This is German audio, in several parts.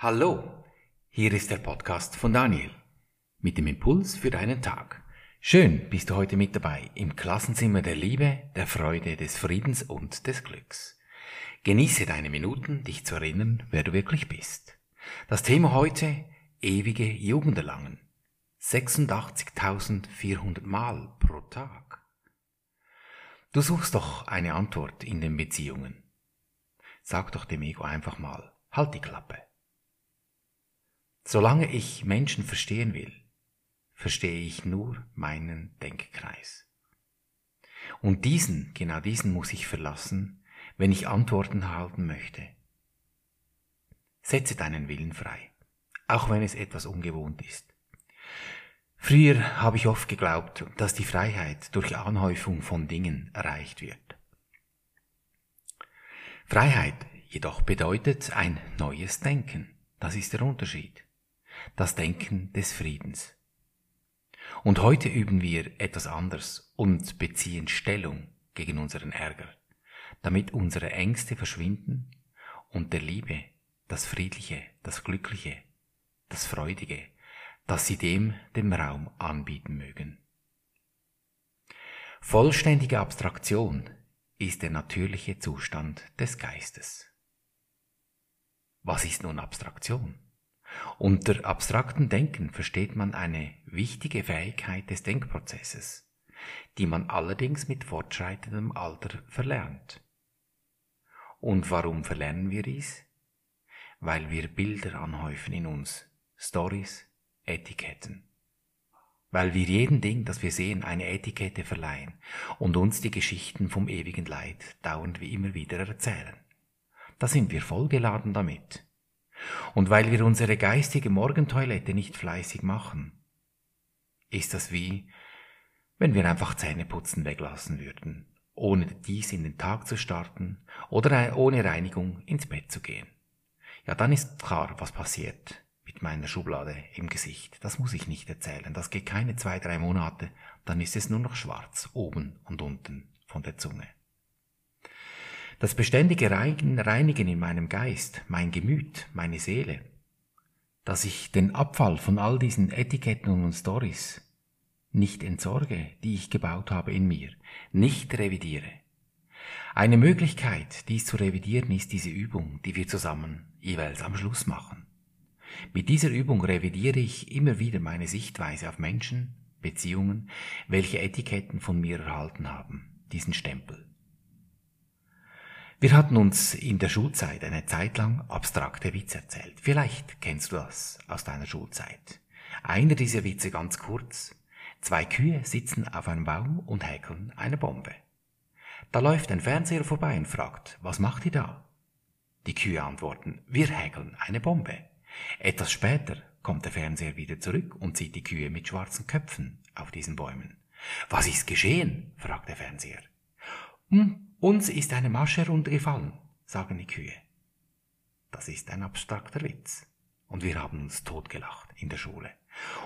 Hallo, hier ist der Podcast von Daniel mit dem Impuls für deinen Tag. Schön bist du heute mit dabei im Klassenzimmer der Liebe, der Freude, des Friedens und des Glücks. Genieße deine Minuten, dich zu erinnern, wer du wirklich bist. Das Thema heute, ewige Jugend erlangen. 86.400 Mal pro Tag. Du suchst doch eine Antwort in den Beziehungen. Sag doch dem Ego einfach mal, halt die Klappe. Solange ich Menschen verstehen will, verstehe ich nur meinen Denkkreis. Und diesen, genau diesen muss ich verlassen, wenn ich Antworten erhalten möchte. Setze deinen Willen frei, auch wenn es etwas ungewohnt ist. Früher habe ich oft geglaubt, dass die Freiheit durch Anhäufung von Dingen erreicht wird. Freiheit jedoch bedeutet ein neues Denken. Das ist der Unterschied das Denken des Friedens. Und heute üben wir etwas anders und beziehen Stellung gegen unseren Ärger, damit unsere Ängste verschwinden und der Liebe, das Friedliche, das Glückliche, das Freudige, dass sie dem dem Raum anbieten mögen. Vollständige Abstraktion ist der natürliche Zustand des Geistes. Was ist nun Abstraktion? Unter abstraktem Denken versteht man eine wichtige Fähigkeit des Denkprozesses, die man allerdings mit fortschreitendem Alter verlernt. Und warum verlernen wir dies? Weil wir Bilder anhäufen in uns, Stories, Etiketten. Weil wir jedem Ding, das wir sehen, eine Etikette verleihen und uns die Geschichten vom ewigen Leid dauernd wie immer wieder erzählen. Da sind wir vollgeladen damit. Und weil wir unsere geistige Morgentoilette nicht fleißig machen, ist das wie, wenn wir einfach Zähneputzen weglassen würden, ohne dies in den Tag zu starten oder ohne Reinigung ins Bett zu gehen. Ja, dann ist klar, was passiert mit meiner Schublade im Gesicht. Das muss ich nicht erzählen. Das geht keine zwei, drei Monate, dann ist es nur noch schwarz, oben und unten von der Zunge. Das beständige Reinigen in meinem Geist, mein Gemüt, meine Seele, dass ich den Abfall von all diesen Etiketten und Stories nicht entsorge, die ich gebaut habe in mir, nicht revidiere. Eine Möglichkeit, dies zu revidieren, ist diese Übung, die wir zusammen jeweils am Schluss machen. Mit dieser Übung revidiere ich immer wieder meine Sichtweise auf Menschen, Beziehungen, welche Etiketten von mir erhalten haben, diesen Stempel. Wir hatten uns in der Schulzeit eine Zeit lang abstrakte Witze erzählt. Vielleicht kennst du das aus deiner Schulzeit. Einer dieser Witze ganz kurz. Zwei Kühe sitzen auf einem Baum und häkeln eine Bombe. Da läuft ein Fernseher vorbei und fragt, was macht ihr da? Die Kühe antworten, wir häkeln eine Bombe. Etwas später kommt der Fernseher wieder zurück und sieht die Kühe mit schwarzen Köpfen auf diesen Bäumen. Was ist geschehen? fragt der Fernseher. Hm, uns ist eine Masche runtergefallen, sagen die Kühe. Das ist ein abstrakter Witz. Und wir haben uns totgelacht in der Schule.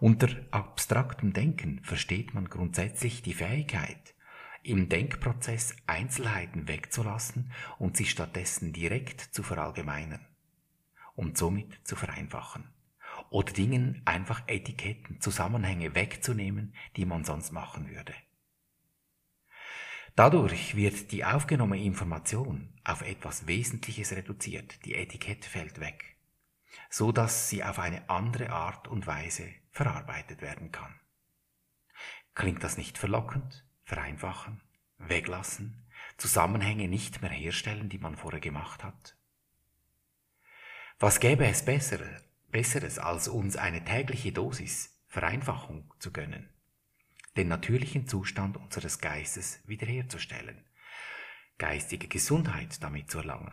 Unter abstraktem Denken versteht man grundsätzlich die Fähigkeit, im Denkprozess Einzelheiten wegzulassen und sie stattdessen direkt zu verallgemeinern und somit zu vereinfachen. Oder Dingen einfach Etiketten, Zusammenhänge wegzunehmen, die man sonst machen würde. Dadurch wird die aufgenommene Information auf etwas Wesentliches reduziert, die Etikette fällt weg, so dass sie auf eine andere Art und Weise verarbeitet werden kann. Klingt das nicht verlockend? Vereinfachen? Weglassen? Zusammenhänge nicht mehr herstellen, die man vorher gemacht hat? Was gäbe es Besseres, als uns eine tägliche Dosis Vereinfachung zu gönnen? Den natürlichen Zustand unseres Geistes wiederherzustellen, geistige Gesundheit damit zu erlangen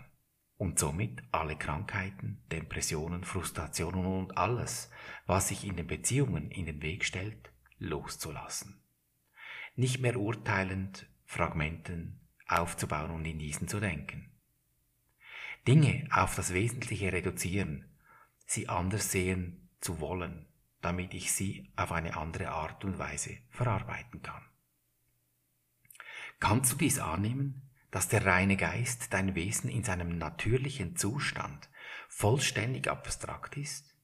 und somit alle Krankheiten, Depressionen, Frustrationen und alles, was sich in den Beziehungen in den Weg stellt, loszulassen. Nicht mehr urteilend Fragmenten aufzubauen und in diesen zu denken. Dinge auf das Wesentliche reduzieren, sie anders sehen zu wollen, damit ich sie auf eine andere Art und Weise verarbeiten kann. Kannst du dies annehmen, dass der reine Geist dein Wesen in seinem natürlichen Zustand vollständig abstrakt ist,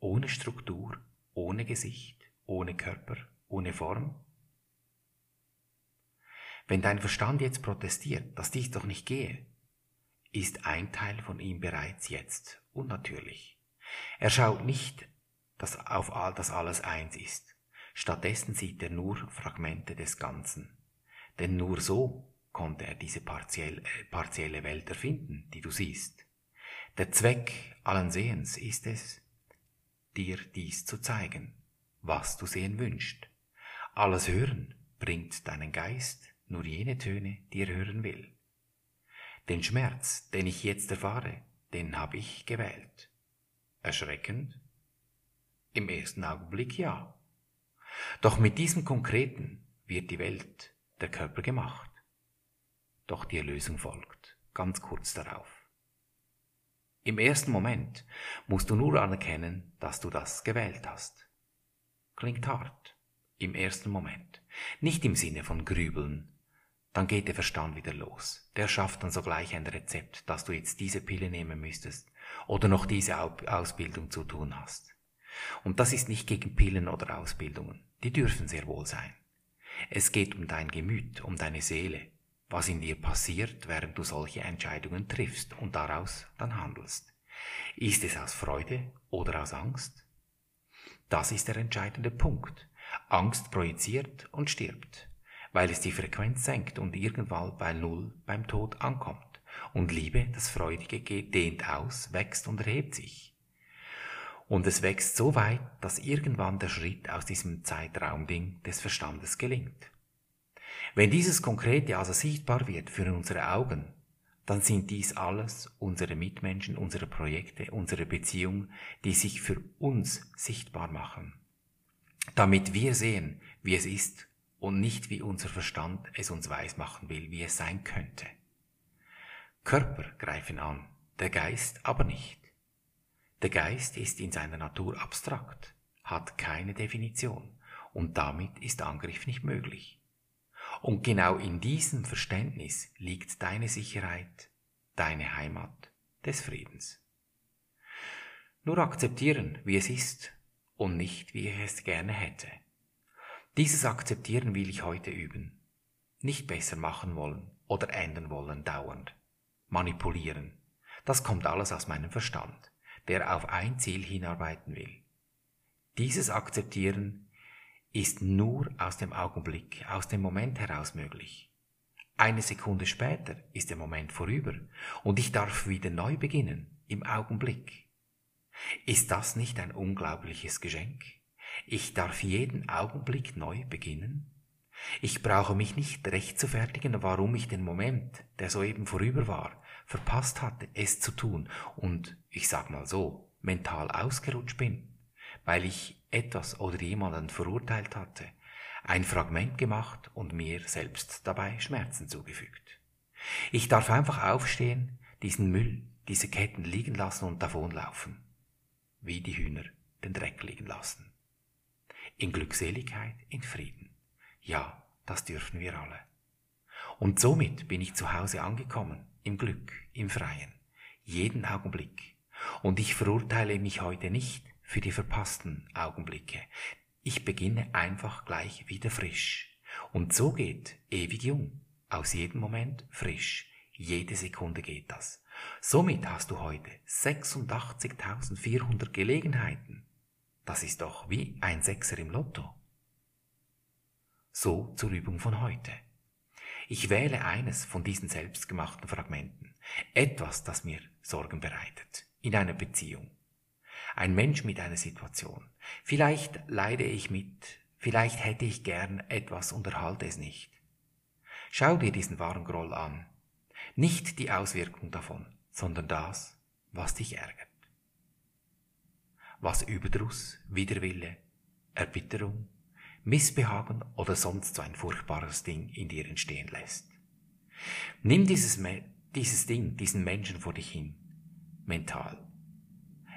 ohne Struktur, ohne Gesicht, ohne Körper, ohne Form? Wenn dein Verstand jetzt protestiert, dass dies doch nicht gehe, ist ein Teil von ihm bereits jetzt unnatürlich. Er schaut nicht, dass auf all das alles eins ist. Stattdessen sieht er nur Fragmente des Ganzen. Denn nur so konnte er diese partiell, äh, partielle Welt erfinden, die du siehst. Der Zweck allen Sehens ist es, dir dies zu zeigen, was du sehen wünschst. Alles Hören bringt deinen Geist nur jene Töne, die er hören will. Den Schmerz, den ich jetzt erfahre, den habe ich gewählt. Erschreckend? Im ersten Augenblick ja. Doch mit diesem Konkreten wird die Welt, der Körper gemacht. Doch die Erlösung folgt, ganz kurz darauf. Im ersten Moment musst du nur anerkennen, dass du das gewählt hast. Klingt hart. Im ersten Moment. Nicht im Sinne von Grübeln, dann geht der Verstand wieder los. Der schafft dann sogleich ein Rezept, dass du jetzt diese Pille nehmen müsstest oder noch diese Ausbildung zu tun hast. Und das ist nicht gegen Pillen oder Ausbildungen. Die dürfen sehr wohl sein. Es geht um dein Gemüt, um deine Seele, was in dir passiert, während du solche Entscheidungen triffst und daraus dann handelst. Ist es aus Freude oder aus Angst? Das ist der entscheidende Punkt. Angst projiziert und stirbt weil es die Frequenz senkt und irgendwann bei Null beim Tod ankommt. Und Liebe, das Freudige, geht dehnt aus, wächst und erhebt sich. Und es wächst so weit, dass irgendwann der Schritt aus diesem Zeitraumding des Verstandes gelingt. Wenn dieses Konkrete also sichtbar wird für unsere Augen, dann sind dies alles unsere Mitmenschen, unsere Projekte, unsere Beziehungen, die sich für uns sichtbar machen. Damit wir sehen, wie es ist und nicht wie unser Verstand es uns weismachen will, wie es sein könnte. Körper greifen an, der Geist aber nicht. Der Geist ist in seiner Natur abstrakt, hat keine Definition und damit ist Angriff nicht möglich. Und genau in diesem Verständnis liegt deine Sicherheit, deine Heimat des Friedens. Nur akzeptieren, wie es ist und nicht, wie ich es gerne hätte. Dieses Akzeptieren will ich heute üben. Nicht besser machen wollen oder ändern wollen dauernd. Manipulieren. Das kommt alles aus meinem Verstand, der auf ein Ziel hinarbeiten will. Dieses Akzeptieren ist nur aus dem Augenblick, aus dem Moment heraus möglich. Eine Sekunde später ist der Moment vorüber und ich darf wieder neu beginnen, im Augenblick. Ist das nicht ein unglaubliches Geschenk? Ich darf jeden Augenblick neu beginnen. Ich brauche mich nicht rechtfertigen, warum ich den Moment, der soeben vorüber war, verpasst hatte, es zu tun und, ich sag mal so, mental ausgerutscht bin, weil ich etwas oder jemanden verurteilt hatte, ein Fragment gemacht und mir selbst dabei Schmerzen zugefügt. Ich darf einfach aufstehen, diesen Müll, diese Ketten liegen lassen und davonlaufen, wie die Hühner den Dreck liegen lassen in Glückseligkeit, in Frieden. Ja, das dürfen wir alle. Und somit bin ich zu Hause angekommen, im Glück, im Freien, jeden Augenblick. Und ich verurteile mich heute nicht für die verpassten Augenblicke. Ich beginne einfach gleich wieder frisch. Und so geht ewig jung, aus jedem Moment frisch. Jede Sekunde geht das. Somit hast du heute 86.400 Gelegenheiten, das ist doch wie ein Sechser im Lotto. So zur Übung von heute. Ich wähle eines von diesen selbstgemachten Fragmenten, etwas, das mir Sorgen bereitet, in einer Beziehung. Ein Mensch mit einer Situation. Vielleicht leide ich mit, vielleicht hätte ich gern etwas und erhalte es nicht. Schau dir diesen wahren Groll an. Nicht die Auswirkung davon, sondern das, was dich ärgert was Überdruss, Widerwille, Erbitterung, Missbehagen oder sonst so ein furchtbares Ding in dir entstehen lässt. Nimm dieses, dieses Ding, diesen Menschen vor dich hin, mental.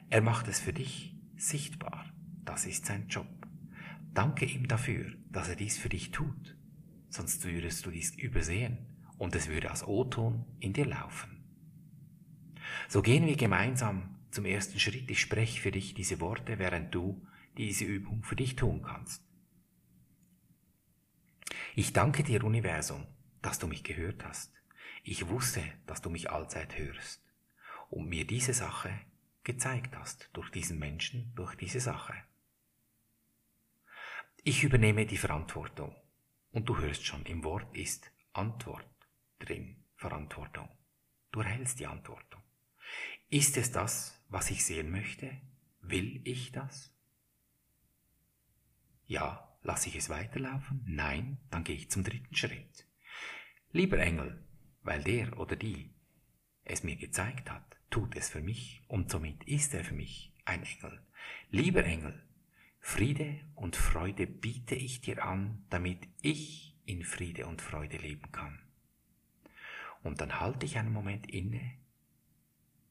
Er macht es für dich sichtbar. Das ist sein Job. Danke ihm dafür, dass er dies für dich tut. Sonst würdest du dies übersehen und es würde als O-Ton in dir laufen. So gehen wir gemeinsam zum ersten Schritt. Ich spreche für dich diese Worte, während du diese Übung für dich tun kannst. Ich danke dir, Universum, dass du mich gehört hast. Ich wusste, dass du mich allzeit hörst und mir diese Sache gezeigt hast, durch diesen Menschen, durch diese Sache. Ich übernehme die Verantwortung. Und du hörst schon, im Wort ist Antwort drin, Verantwortung. Du erhältst die Antwortung. Ist es das, was ich sehen möchte? Will ich das? Ja, lasse ich es weiterlaufen? Nein, dann gehe ich zum dritten Schritt. Lieber Engel, weil der oder die es mir gezeigt hat, tut es für mich und somit ist er für mich ein Engel. Lieber Engel, Friede und Freude biete ich dir an, damit ich in Friede und Freude leben kann. Und dann halte ich einen Moment inne,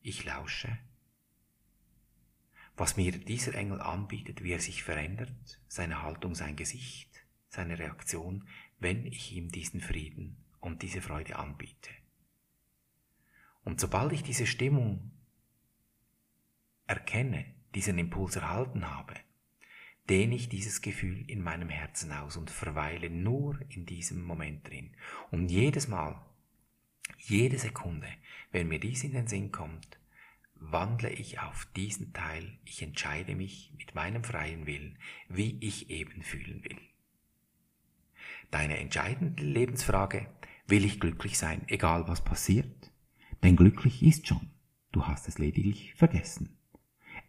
ich lausche, was mir dieser Engel anbietet, wie er sich verändert, seine Haltung, sein Gesicht, seine Reaktion, wenn ich ihm diesen Frieden und diese Freude anbiete. Und sobald ich diese Stimmung erkenne, diesen Impuls erhalten habe, dehne ich dieses Gefühl in meinem Herzen aus und verweile nur in diesem Moment drin. Und jedes Mal, jede Sekunde, wenn mir dies in den Sinn kommt, wandle ich auf diesen Teil, ich entscheide mich mit meinem freien Willen, wie ich eben fühlen will. Deine entscheidende Lebensfrage, will ich glücklich sein, egal was passiert? Denn glücklich ist schon, du hast es lediglich vergessen.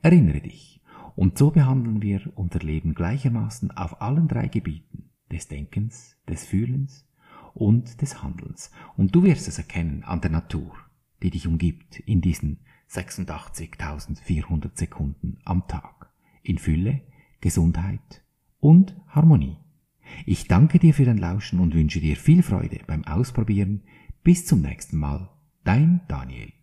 Erinnere dich, und so behandeln wir unser Leben gleichermaßen auf allen drei Gebieten des Denkens, des Fühlens und des Handelns. Und du wirst es erkennen an der Natur, die dich umgibt in diesen 86.400 Sekunden am Tag. In Fülle, Gesundheit und Harmonie. Ich danke dir für dein Lauschen und wünsche dir viel Freude beim Ausprobieren. Bis zum nächsten Mal. Dein Daniel.